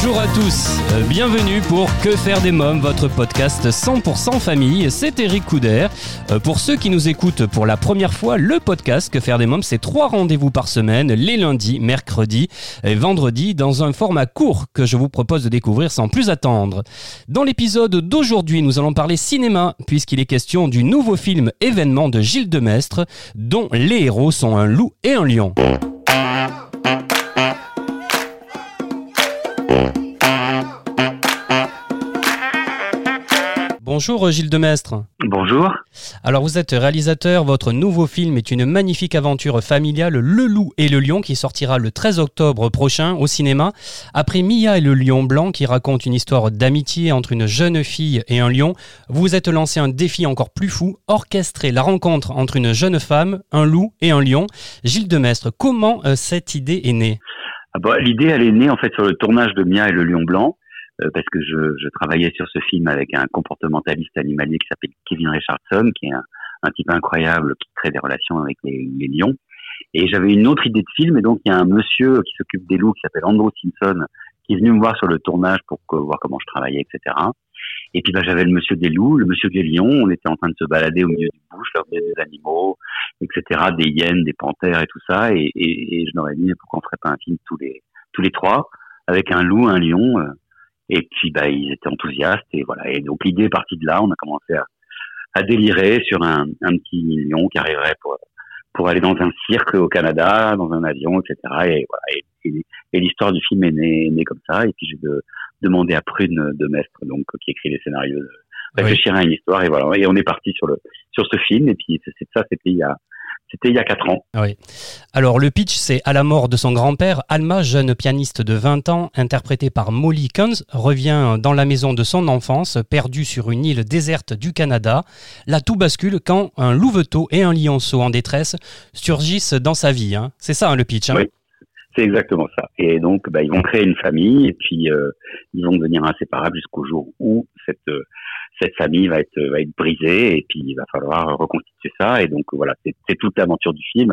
Bonjour à tous, Euh, bienvenue pour Que faire des mômes, votre podcast 100% famille, c'est Eric Couder. Euh, pour ceux qui nous écoutent pour la première fois, le podcast Que faire des mômes, c'est trois rendez-vous par semaine, les lundis, mercredis et vendredis, dans un format court que je vous propose de découvrir sans plus attendre. Dans l'épisode d'aujourd'hui, nous allons parler cinéma, puisqu'il est question du nouveau film événement de Gilles Demestre, dont les héros sont un loup et un lion. Bonjour Gilles Demestre. Bonjour. Alors vous êtes réalisateur, votre nouveau film est une magnifique aventure familiale, Le Loup et le Lion, qui sortira le 13 octobre prochain au cinéma. Après Mia et le Lion Blanc, qui raconte une histoire d'amitié entre une jeune fille et un lion, vous vous êtes lancé un défi encore plus fou, orchestrer la rencontre entre une jeune femme, un loup et un lion. Gilles Demestre, comment euh, cette idée est née? Ah bah, L'idée, elle est née en fait sur le tournage de Mia et le Lion Blanc, euh, parce que je, je, travaillais sur ce film avec un comportementaliste animalier qui s'appelle Kevin Richardson, qui est un, un, type incroyable qui crée des relations avec les, les lions. Et j'avais une autre idée de film, et donc il y a un monsieur qui s'occupe des loups qui s'appelle Andrew Simpson, qui est venu me voir sur le tournage pour que, voir comment je travaillais, etc. Et puis bah, j'avais le monsieur des loups, le monsieur des lions, on était en train de se balader au milieu du bush, là, des animaux, etc., des hyènes, des panthères et tout ça, et, et, et je leur ai dit pourquoi on ferait pas un film tous les tous les trois avec un loup, un lion. Euh, et puis bah ils étaient enthousiastes et voilà. Et donc l'idée est partie de là. On a commencé à, à délirer sur un, un, petit lion qui arriverait pour pour aller dans un cirque au Canada, dans un avion, etc. Et voilà. Et, et, et l'histoire du film est née, est née, comme ça. Et puis j'ai de, demandé à Prune de Mestre, donc qui écrit les scénarios, de réfléchir oui. à une histoire. Et voilà. Et on est parti sur le sur ce film. Et puis c'est ça, c'était il y a c'était il y a 4 ans. Oui. Alors le pitch, c'est à la mort de son grand-père, Alma, jeune pianiste de 20 ans, interprétée par Molly Kunz, revient dans la maison de son enfance, perdue sur une île déserte du Canada. Là, tout bascule quand un louveteau et un lionceau en détresse surgissent dans sa vie. Hein. C'est ça hein, le pitch. Hein oui. C'est exactement ça. Et donc, bah, ils vont créer une famille et puis euh, ils vont devenir inséparables jusqu'au jour où cette euh, cette famille va être va être brisée et puis il va falloir reconstituer ça. Et donc voilà, c'est toute l'aventure du film.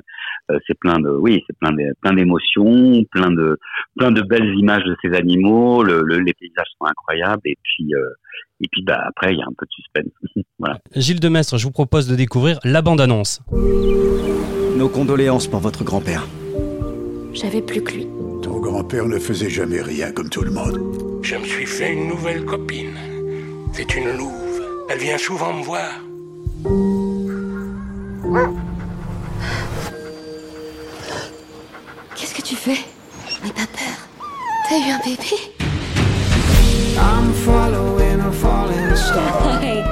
Euh, c'est plein de oui, c'est plein de plein d'émotions, plein de plein de belles images de ces animaux. Le, le, les paysages sont incroyables et puis euh, et puis bah après il y a un peu de suspense. voilà. Gilles Demestre, je vous propose de découvrir la bande annonce. Nos condoléances pour votre grand-père. J'avais plus que lui. Ton grand-père ne faisait jamais rien comme tout le monde. Je me suis fait une nouvelle copine. C'est une louve. Elle vient souvent me voir. Qu'est-ce que tu fais? N'aie pas peur. T'as eu un bébé?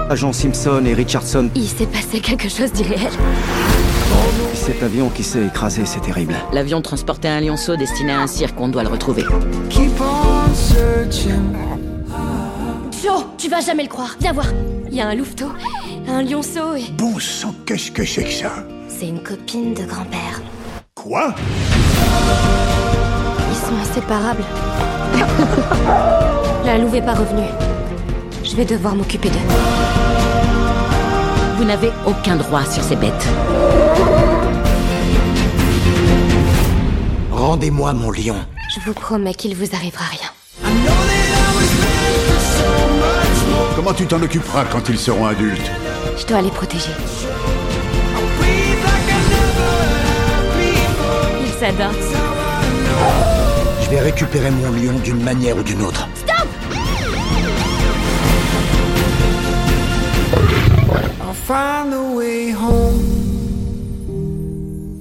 Agent Simpson et Richardson. Il s'est passé quelque chose d'irréel. Cet avion qui s'est écrasé, c'est terrible. L'avion transportait un lionceau destiné à un cirque, on doit le retrouver. Joe, tu vas jamais le croire. Viens voir. Il y a un louveteau, un lionceau et... Bon sang, qu'est-ce que c'est que ça? C'est une copine de grand-père. Quoi? Ils sont inséparables. La louve est pas revenue. Je vais devoir m'occuper d'eux. Vous n'avez aucun droit sur ces bêtes. Rendez-moi mon lion. Je vous promets qu'il vous arrivera rien. Comment tu t'en occuperas quand ils seront adultes Je dois les protéger. Ils s'adorent. Je vais récupérer mon lion d'une manière ou d'une autre. Stop I'll find a way home.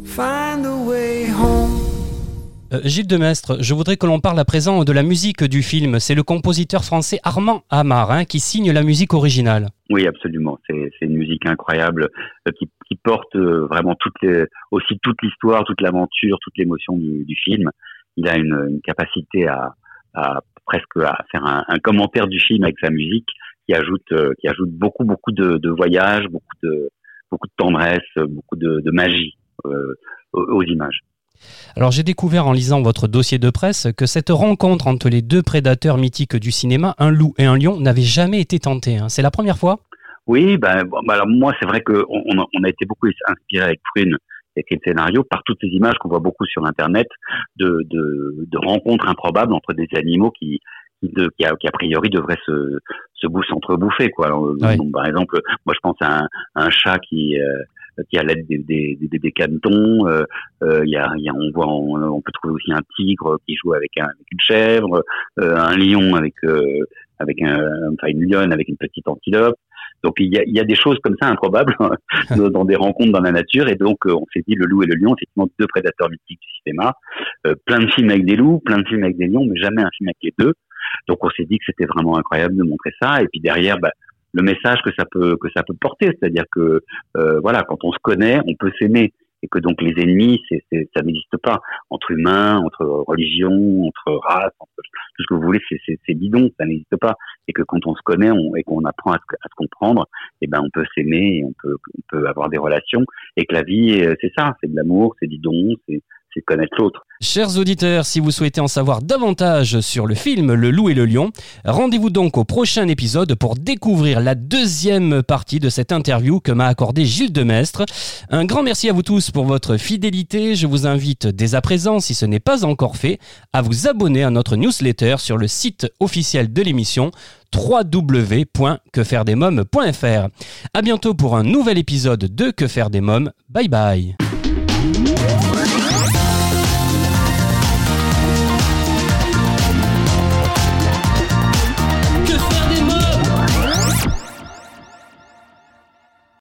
Find a way home. Euh, Gilles Demestre, je voudrais que l'on parle à présent de la musique du film. C'est le compositeur français Armand Amar hein, qui signe la musique originale. Oui, absolument. C'est une musique incroyable euh, qui, qui, porte euh, vraiment toutes les, aussi toute l'histoire, toute l'aventure, toute l'émotion du, du, film. Il a une, une capacité à, à, presque à faire un, un, commentaire du film avec sa musique qui ajoute, euh, qui ajoute beaucoup, beaucoup de, de voyages, beaucoup de, tendresse, beaucoup de, de magie euh, aux, images. Alors j'ai découvert en lisant votre dossier de presse que cette rencontre entre les deux prédateurs mythiques du cinéma, un loup et un lion, n'avait jamais été tentée. hein. C'est la première fois? Oui, ben, bon, ben alors moi c'est vrai que on, a- été beaucoup inspiré avec Prune qui a écrit le scénario par toutes ces images qu'on voit beaucoup sur internet de, de, de rencontres improbables entre des animaux qui, de- qui, a, qui, a priori devraient se, se bou- s'entrebouffer quoi. Alors, euh, Ouais. donc, par exemple, moi je pense à un, un chat qui euh, qui a l'aide des, des, des, des canetons. euh, euh, il y a, y a, on voit, on, on peut trouver aussi un tigre qui joue avec, un, avec une chèvre, euh, un lion avec euh, avec un, enfin une lionne avec une petite antilope. Donc il y a, il y a des choses comme ça improbables dans des rencontres dans la nature et donc on s'est dit le loup et le lion, effectivement deux prédateurs mythiques du cinéma, Euh, plein de films avec des loups, plein de films avec des lions, mais jamais un film avec les deux. Donc on s'est dit que c'était vraiment incroyable de montrer ça. Et puis derrière bah, le message que ça peut que ça peut porter, c'est-à-dire que euh, voilà quand on se connaît, on peut s'aimer. Et que donc les ennemis, c'est, c'est, ça n'existe pas. Entre humains, entre religions, entre races, entre tout ce que vous voulez, c'est, bidon, ça n'existe pas. Et que quand on se connaît on, et qu'on apprend à se, à se comprendre, eh ben on peut s'aimer, et on peut, on peut avoir des relations, et que la vie, euh, c'est ça, c'est de l'amour, c'est du don, c'est, connaître l'autre. Chers auditeurs, si vous souhaitez en savoir davantage sur le film Le Loup et le Lion, rendez-vous donc au prochain épisode pour découvrir la deuxième partie de cette interview que m'a accordé Gilles Demestre. Un grand merci à vous tous pour votre fidélité. Je vous invite dès à présent, si ce n'est pas encore fait, à vous abonner à notre newsletter sur le site officiel de l'émission www.quefairedesmoms.fr. À bientôt pour un nouvel épisode de Que faire des mômes. Bye bye.